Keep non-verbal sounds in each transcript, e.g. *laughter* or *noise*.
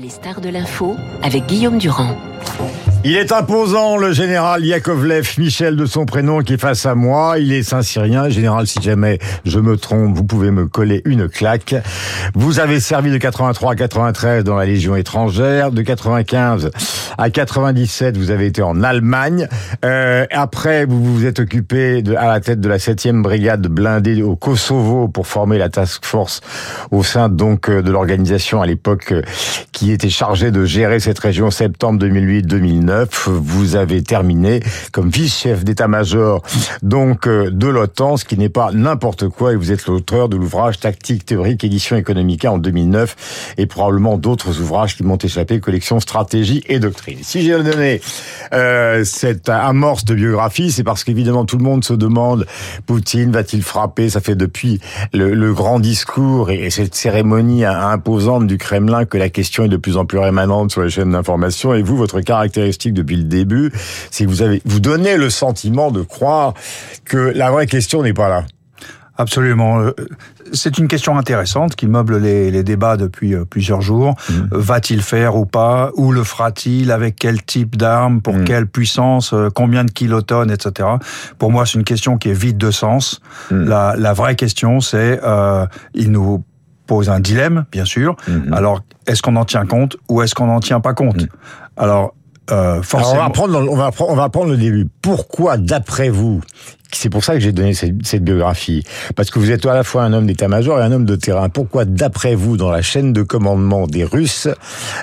Les stars de l'info avec Guillaume Durand. Il est imposant, le général Yakovlev, Michel de son prénom, qui est face à moi. Il est Saint-Syrien. Général, si jamais je me trompe, vous pouvez me coller une claque. Vous avez servi de 83 à 93 dans la Légion étrangère. De 95 à 97, vous avez été en Allemagne. Euh, après, vous vous êtes occupé à la tête de la 7e brigade blindée au Kosovo pour former la task force au sein donc euh, de l'organisation à l'époque euh, qui était chargée de gérer cette région septembre 2008-2009. Vous avez terminé comme vice-chef d'état-major donc euh, de l'OTAN, ce qui n'est pas n'importe quoi. Et vous êtes l'auteur de l'ouvrage Tactique théorique édition économique en 2009 et probablement d'autres ouvrages qui m'ont échappé, collection stratégie et doctrine. Si j'ai donné euh, cette amorce de biographie, c'est parce qu'évidemment tout le monde se demande Poutine va-t-il frapper? Ça fait depuis le, le grand discours et, et, cette cérémonie imposante du Kremlin que la question est de plus en plus rémanente sur les chaînes d'information. Et vous, votre caractéristique depuis le début, c'est que vous avez vous donnez le sentiment de croire que la vraie question n'est pas là. Absolument. Euh, c'est une question intéressante qui meuble les, les débats depuis euh, plusieurs jours. Mmh. Va-t-il faire ou pas? Où le fera-t-il? Avec quel type d'armes? Pour mmh. quelle puissance? Euh, Combien de kilotonnes? Etc. Pour moi, c'est une question qui est vide de sens. Mmh. La, la, vraie question, c'est euh, il nous pose un dilemme, bien sûr. Alors, est-ce qu'on en tient compte ou est-ce qu'on n'en tient pas compte? Alors, euh, forcément. Alors on va prendre, on va, on va prendre le début. Pourquoi, d'après vous, c'est pour ça que j'ai donné cette, cette, biographie, parce que vous êtes à la fois un homme d'état-major et un homme de terrain. Pourquoi, d'après vous, dans la chaîne de commandement des Russes,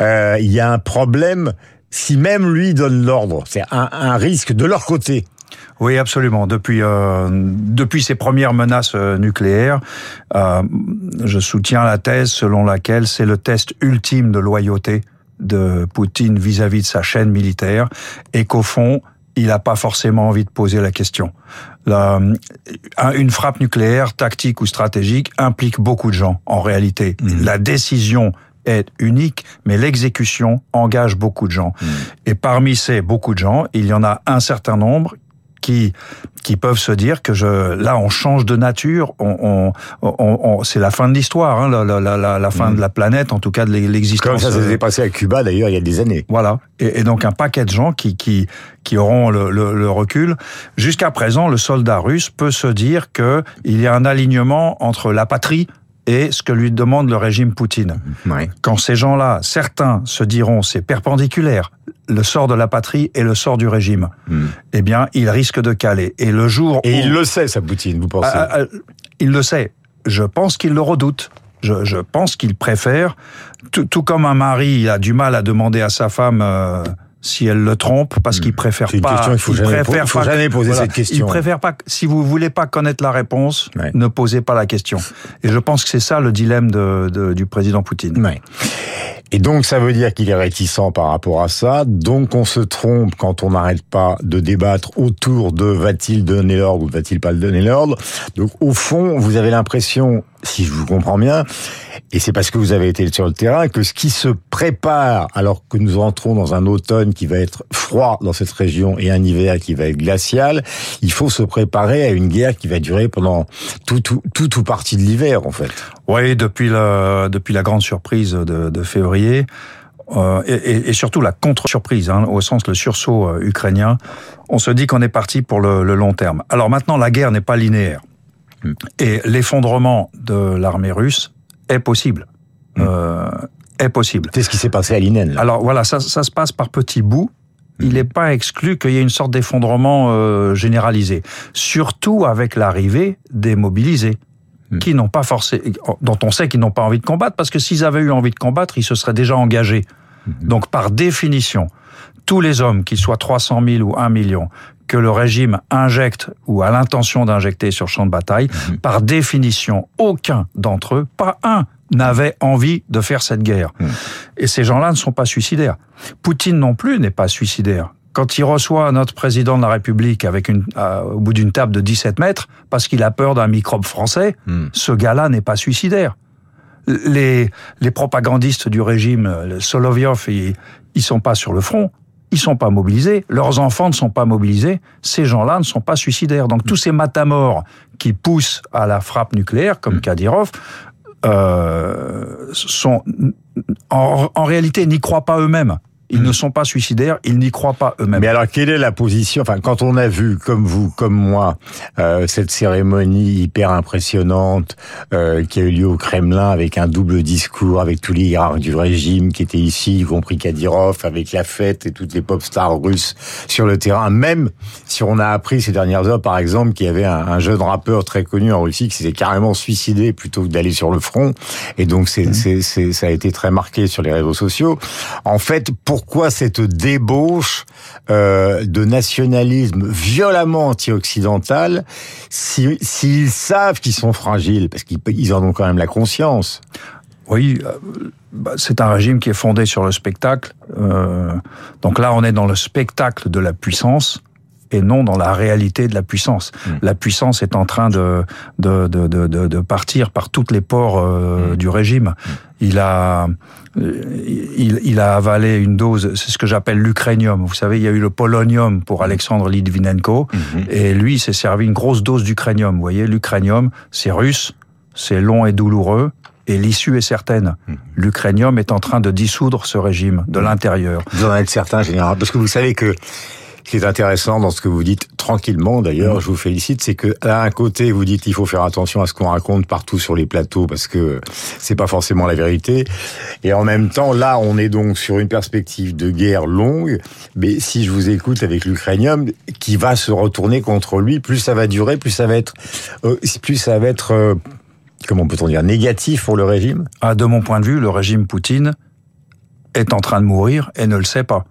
euh, il y a un problème si même lui donne l'ordre? C'est un, un risque de leur côté. Oui, absolument. Depuis euh, depuis ces premières menaces euh, nucléaires, euh, je soutiens la thèse selon laquelle c'est le test ultime de loyauté de Poutine vis-à-vis -vis de sa chaîne militaire et qu'au fond, il n'a pas forcément envie de poser la question. La, une frappe nucléaire, tactique ou stratégique, implique beaucoup de gens en réalité. Mmh. La décision est unique, mais l'exécution engage beaucoup de gens. Mmh. Et parmi ces beaucoup de gens, il y en a un certain nombre qui qui peuvent se dire que je là on change de nature, on, on, on c'est la fin de l'histoire, hein, la, la, la, la, fin mmh. de la planète, en tout cas de l'existence. Comme ça s'est passé à Cuba d'ailleurs il y a des années. Voilà, et, et donc un paquet de gens qui qui qui auront le, le, le recul. Jusqu'à présent, le soldat russe peut se dire que il y a un alignement entre la patrie et ce que lui demande le régime Poutine. Ouais. Quand ces gens-là, certains se diront c'est perpendiculaire, le sort de la patrie et le sort du régime, mm. eh bien, il risque de caler. Et le jour et où... il le sait, ça, Poutine, vous pensez ah, ah, Il le sait. Je pense qu'il le redoute. Je, je pense qu'il préfère, tout, tout, comme un mari a du mal à demander à sa femme... Euh, si elle le trompe parce qu'il préfère une pas. Question, il faut il jamais, préfère faut pas, jamais poser voilà, cette question. Il préfère pas. Si vous voulez pas connaître la réponse, ouais. ne posez pas la question. Et je pense que c'est ça le dilemme de, de, du président Poutine. Ouais. Et donc ça veut dire qu'il est réticent par rapport à ça. Donc on se trompe quand on n'arrête pas de débattre autour de va-t-il donner l'ordre ou va-t-il pas le donner l'ordre. Donc au fond, vous avez l'impression, si je vous comprends bien, et c'est parce que vous avez été sur le terrain, que ce qui se prépare alors que nous entrons dans un automne qui va être froid dans cette région et un hiver qui va être glacial, il faut se préparer à une guerre qui va durer pendant tout tout tout, tout partie de l'hiver en fait. Oui, depuis la depuis la grande surprise de, de février. Euh, et, et, surtout la contre-surprise, hein, au sens le sursaut euh, ukrainien, on se dit qu'on est parti pour le, le, long terme. Alors maintenant, la guerre n'est pas linéaire. Mm. Et l'effondrement de l'armée russe est possible. Mmh. Euh, est possible. C'est ce qui s'est passé à l'INEN. Alors voilà, ça, ça, se passe par petits bouts. Il n'est pas exclu qu'il y ait une sorte d'effondrement euh, généralisé. Surtout avec l'arrivée des mobilisés mmh. qui n'ont pas forcé, dont on sait qu'ils n'ont pas envie de combattre, parce que s'ils avaient eu envie de combattre, ils se seraient déjà engagés. Donc par définition, tous les hommes, qu'ils soient 300 000 ou 1 million, que le régime injecte ou a l'intention d'injecter sur champ de bataille, mmh. par définition, aucun d'entre eux, pas un, n'avait envie de faire cette guerre. Mmh. Et ces gens-là ne sont pas suicidaires. Poutine non plus n'est pas suicidaire. Quand il reçoit notre président de la République avec une, euh, au bout d'une table de 17 mètres, parce qu'il a peur d'un microbe français, mmh. ce gars-là n'est pas suicidaire. Les, les propagandistes du régime, Solovyov, ils, ils sont pas sur le front, ils sont pas mobilisés, leurs enfants ne sont pas mobilisés, ces gens-là ne sont pas suicidaires. Donc tous ces matamores qui poussent à la frappe nucléaire, comme Kadyrov, euh, sont en, en réalité n'y croient pas eux-mêmes. Ils ne sont pas suicidaires, ils n'y croient pas eux-mêmes. Mais alors, quelle est la position Enfin, quand on a vu, comme vous, comme moi, euh, cette cérémonie hyper impressionnante euh, qui a eu lieu au Kremlin avec un double discours avec tous les hiérarques du régime qui étaient ici, y compris Kadyrov, avec la fête et toutes les pop stars russes sur le terrain. Même si on a appris ces dernières heures, par exemple, qu'il y avait un, un, jeune rappeur très connu en Russie qui s'était carrément suicidé plutôt que d'aller sur le front. Et donc, c'est, mmh. c'est, ça a été très marqué sur les réseaux sociaux. En fait, pour pourquoi cette débauche euh, de nationalisme violemment anti-occidental s'ils si, savent qu'ils sont fragiles, parce qu'ils en ont quand même la conscience oui, euh, bah, c'est un régime qui est fondé sur le spectacle. Euh, donc là, on est dans le spectacle de la puissance et non dans la réalité de la puissance. Mmh. La puissance est en train de de, de, de, de partir par toutes les ports euh, mmh. du régime. Mmh. Il a il, il, a avalé une dose, c'est ce que j'appelle l'ukrainium. Vous savez, il y a eu le polonium pour Alexandre Litvinenko, et lui, il s'est servi une grosse dose d'ukrainium. Vous voyez, l'ukrainium, c'est russe, c'est long et douloureux, et l'issue est certaine. L'ukrainium est en train de dissoudre ce régime de l'intérieur. Vous en êtes certain, général, parce que vous savez que qui est intéressant dans ce que vous dites, tranquillement d'ailleurs, mmh. je vous félicite, c'est que à un côté, vous dites qu'il faut faire attention à ce qu'on raconte partout sur les plateaux parce que c'est pas forcément la vérité. Et en même temps, là, on est donc sur une perspective de guerre longue. Mais si je vous écoute avec l'Ukrainium, qui va se retourner contre lui, plus ça va durer, plus ça va être, euh, plus ça va être, euh, comment peut-on dire, négatif pour le régime? Ah, de mon point de vue, le régime Poutine est en train de mourir et ne le sait pas.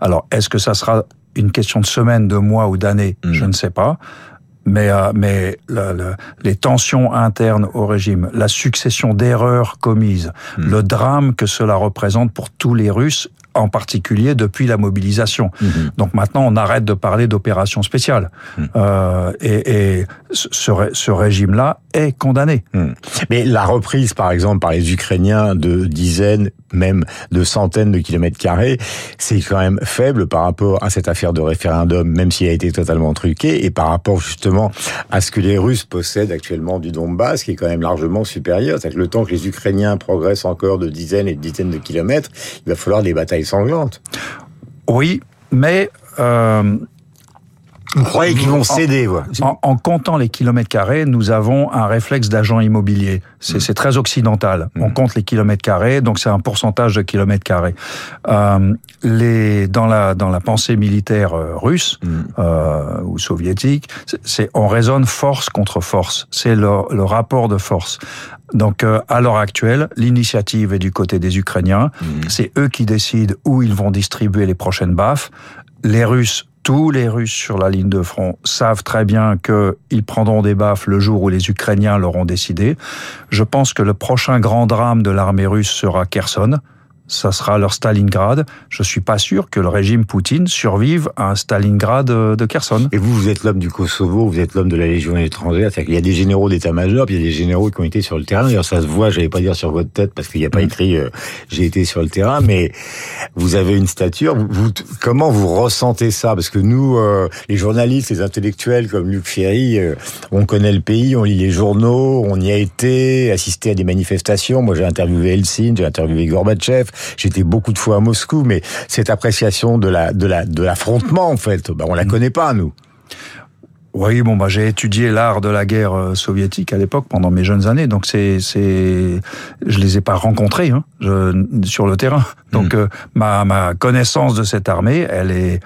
Alors, est-ce que ça sera une question de semaines, de mois ou d'années, mmh. je ne sais pas. Mais, euh, mais le, le, les tensions internes au régime, la succession d'erreurs commises, mmh. le drame que cela représente pour tous les Russes, en particulier depuis la mobilisation. Mmh. Donc maintenant, on arrête de parler d'opération spéciale. Mmh. Euh, et, et ce, ce régime-là est condamné. Mmh. Mais la reprise, par exemple, par les Ukrainiens de dizaines, même de centaines de kilomètres carrés, c'est quand même faible par rapport à cette affaire de référendum, même s'il a été totalement truqué, et par rapport justement à ce que les Russes possèdent actuellement du Donbass, qui est quand même largement supérieur. C'est-à-dire que le temps que les Ukrainiens progressent encore de dizaines et de dizaines de kilomètres, il va falloir des batailles sanglantes. Oui, mais euh, vous croyez qu'ils vont céder en, en, en, comptant les kilomètres carrés, nous avons un réflexe d'agent immobilier. C'est mmh. très occidental. Mmh. On compte les kilomètres carrés, donc c'est un pourcentage de kilomètres carrés. Euh, les, dans, la, dans la pensée militaire euh, russe mmh. euh, ou soviétique, c'est on raisonne force contre force. C'est le, le, rapport de force. Donc, euh, à l'heure actuelle, l'initiative est du côté des Ukrainiens. C'est eux qui décident où ils vont distribuer les prochaines baffes. Les Russes tous les Russes sur la ligne de front savent très bien qu'ils prendront des baffes le jour où les Ukrainiens l'auront décidé. Je pense que le prochain grand drame de l'armée russe sera Kherson ça sera leur Stalingrad. Je suis pas sûr que le régime Poutine survive à un Stalingrad de Kherson. Et vous, vous êtes l'homme du Kosovo, vous êtes l'homme de la Légion étrangère. C'est-à-dire qu'il y a des généraux d'état-major, puis il y a des généraux qui ont été sur le terrain. D'ailleurs, ça se voit, j'allais pas dire sur votre tête parce qu'il n'y a pas mm. écrit euh, j'ai été sur le terrain, mais vous avez une stature. Vous, comment vous ressentez ça? Parce que nous, euh, les journalistes, les intellectuels comme Luc Ferry, euh, on connaît le pays, on lit les journaux, on y a été, assisté à des manifestations. Moi, j'ai interviewé Helsinki, j'ai interviewé Gorbatchev. J'étais beaucoup de fois à Moscou, mais cette appréciation de la de la de l'affrontement en fait, ben, on la mm. connaît pas nous. Oui, bon, bah, j'ai étudié l'art de la guerre euh, soviétique à l'époque pendant mes jeunes années, donc c'est, c'est, je les ai pas rencontrés hein, je, sur le terrain. Donc mmh. euh, ma, ma connaissance de cette armée, elle est,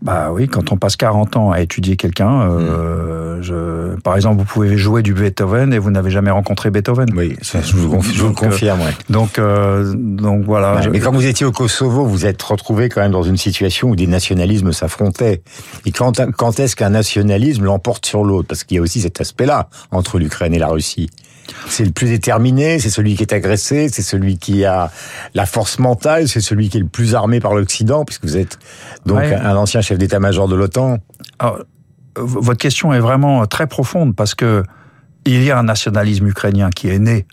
bah oui, quand on passe 40 ans à étudier quelqu'un, euh, mm. je, par exemple, vous pouvez jouer du Beethoven et vous n'avez jamais rencontré Beethoven. Oui, ça, je vous, je vous le confirme. Ouais. Donc, euh, donc voilà. Ouais, mais quand vous étiez au Kosovo, vous êtes retrouvé quand même dans une situation où des nationalismes s'affrontaient. Et quand, quand est-ce qu'un nationalisme l'emporte sur l'autre? Parce qu'il y a aussi cet aspect-là entre l'Ukraine et la Russie. C'est le plus déterminé, c'est celui qui est agressé, c'est celui qui a la force mentale, c'est celui qui est le plus armé par l'Occident, puisque vous êtes donc ouais. un ancien chef d'état-major de l'OTAN. Votre question est vraiment très profonde parce que il y a un nationalisme ukrainien qui est né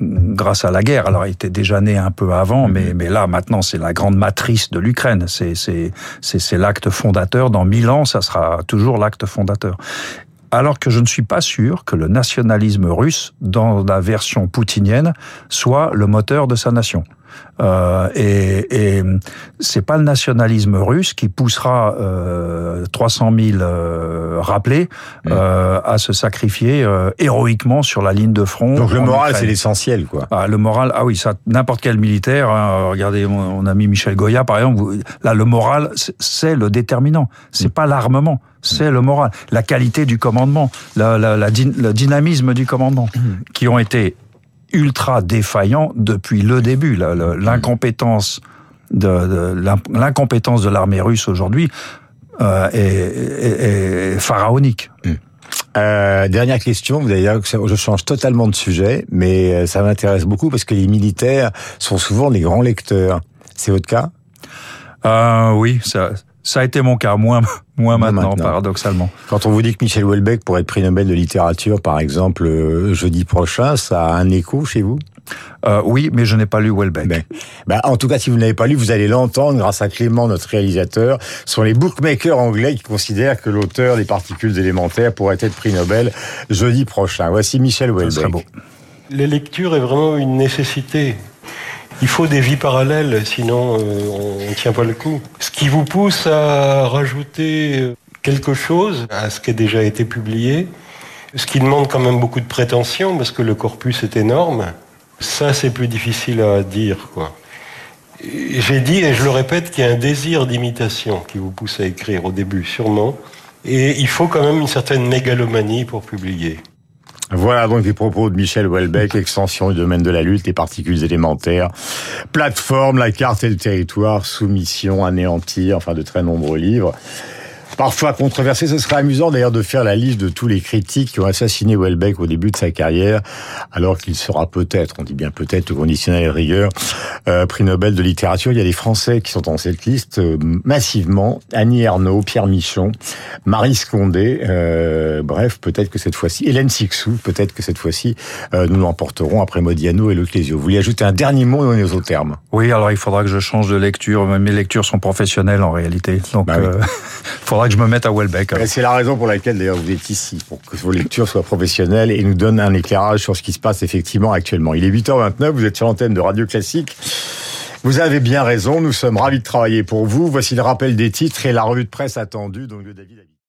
grâce à la guerre. Alors, il était déjà né un peu avant, mais, mm-hmm. mais là, maintenant, c'est la grande matrice de l'Ukraine. C'est, l'acte fondateur. Dans mille ans, ça sera toujours l'acte fondateur. Alors que je ne suis pas sûr que le nationalisme russe, dans la version poutinienne, soit le moteur de sa nation. Euh, et, et c'est pas le nationalisme russe qui poussera euh, 300 000 euh, rappelés mmh. euh, à se sacrifier euh, héroïquement sur la ligne de front. Donc le moral, c'est l'essentiel, quoi. Ah, le moral, ah oui, ça, n'importe quel militaire. Hein, regardez mon, ami Michel Goya, par exemple. Là, le moral, c'est le déterminant. C'est mmh. pas l'armement c'est le moral, la qualité du commandement, la, la, la, le dynamisme du commandement, mmh. qui ont été ultra défaillant depuis le début. L'incompétence de, l'incompétence de l'armée russe aujourd'hui euh, est, pharaonique. Hmm. Euh, dernière question, je change totalement de sujet, mais euh, ça m'intéresse beaucoup parce que les militaires sont souvent des grands lecteurs. C'est votre cas? Euh, Oui, ça, ça a été mon cas, moins, moins maintenant, paradoxalement. Quand on vous dit que Michel Houellebecq pourrait être prix Nobel de littérature, par exemple, euh, jeudi prochain, ça a un écho chez vous? Euh, oui, mais je n'ai pas lu Houellebecq. Ben, ben, en tout cas, si vous n'avez pas lu, vous allez l'entendre grâce à Clément, notre réalisateur. Ce sont les bookmakers anglais qui considèrent que l'auteur des particules élémentaires pourrait être prix Nobel jeudi prochain. Voici Michel Houellebecq. Beau. La lecture est vraiment une nécessité il faut des vies parallèles, sinon euh, on ne tient pas le coup. Ce qui vous pousse à rajouter quelque chose à ce qui a déjà été publié, ce qui demande quand même beaucoup de prétention parce que le corpus est énorme, ça c'est plus difficile à dire. J'ai dit, et je le répète, qu'il y a un désir d'imitation qui vous pousse à écrire au début, sûrement. Et il faut quand même une certaine mégalomanie pour publier. Voilà donc les propos de Michel Houellebecq, extension du domaine de la lutte, les particules élémentaires, plateforme, la carte et le territoire, soumission, anéantir, enfin de très nombreux livres parfois controversé. Ce serait amusant d'ailleurs de faire la liste de tous les critiques qui ont assassiné Welbeck au début de sa carrière, alors qu'il sera peut-être, on dit bien peut-être, conditionnel et rigueur, euh, prix Nobel de littérature. Il y a des Français qui sont dans cette liste euh, massivement. Annie Ernaux, Pierre Michon, Marie Scondé, euh, bref, peut-être que cette fois-ci, Hélène Sixou, peut-être que cette fois-ci, nous l'emporterons après Modiano et Leclésio. Vous voulez ajouter un dernier mot on est aux termes Oui, alors il faudra que je change de lecture. Mes lectures sont professionnelles en réalité. Donc, bah oui. *laughs* faudra C'est la raison pour laquelle d'ailleurs vous êtes ici, pour que vos lectures soient professionnelles et nous donnent un éclairage sur ce qui se passe effectivement actuellement. Il est 8h29, vous êtes sur l'antenne de Radio Classique. Vous avez bien raison, nous sommes ravis de travailler pour vous. Voici le rappel des titres et la revue de presse attendue donc David